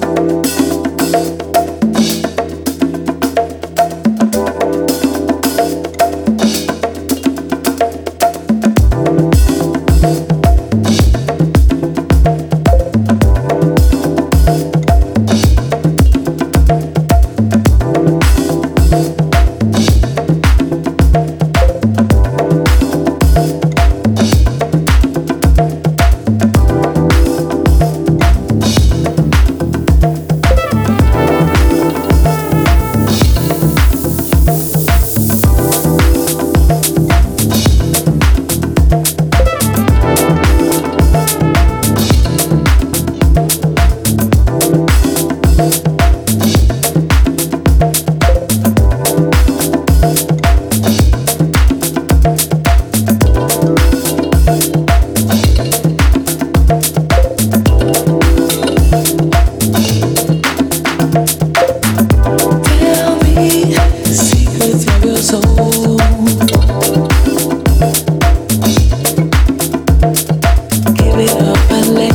Thank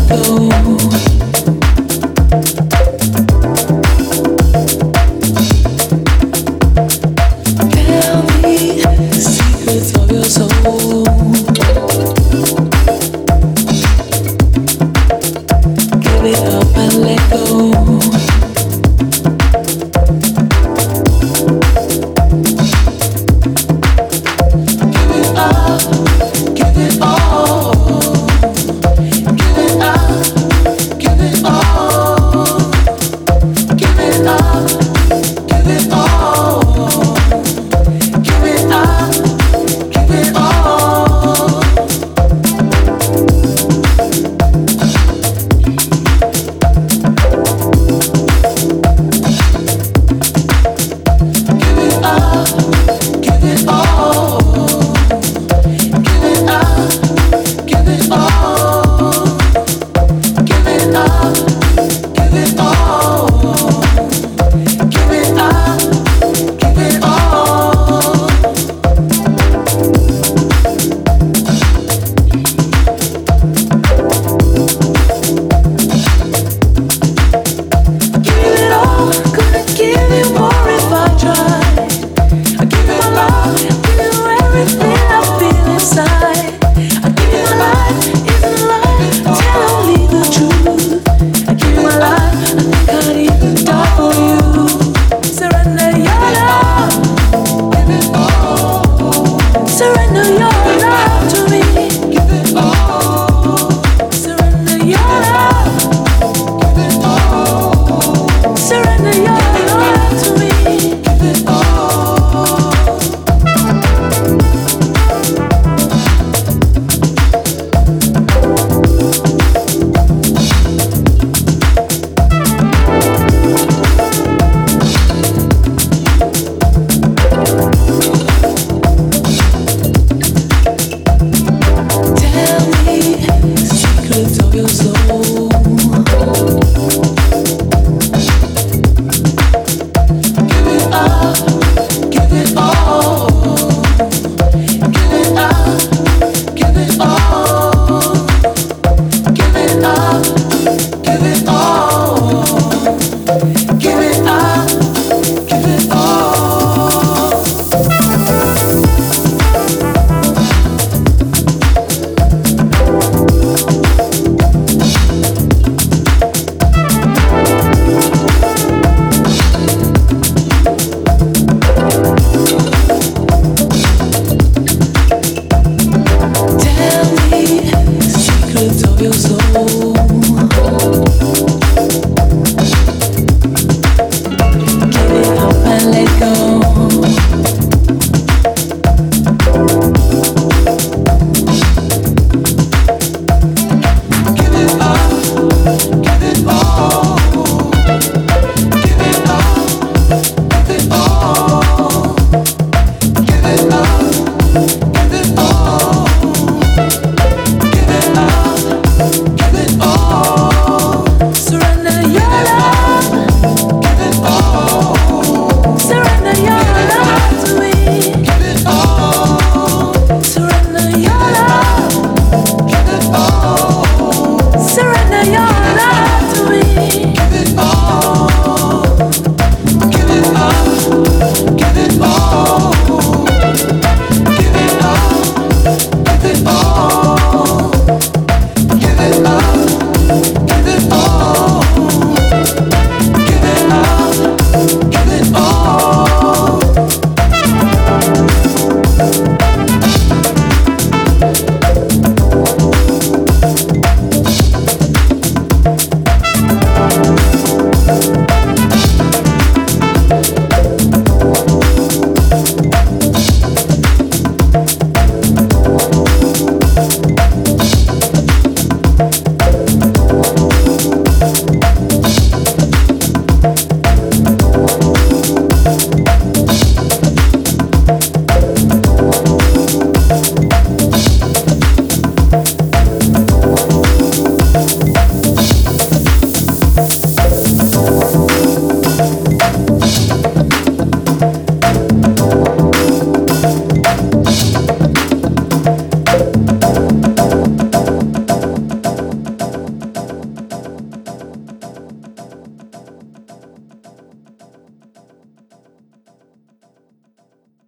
blow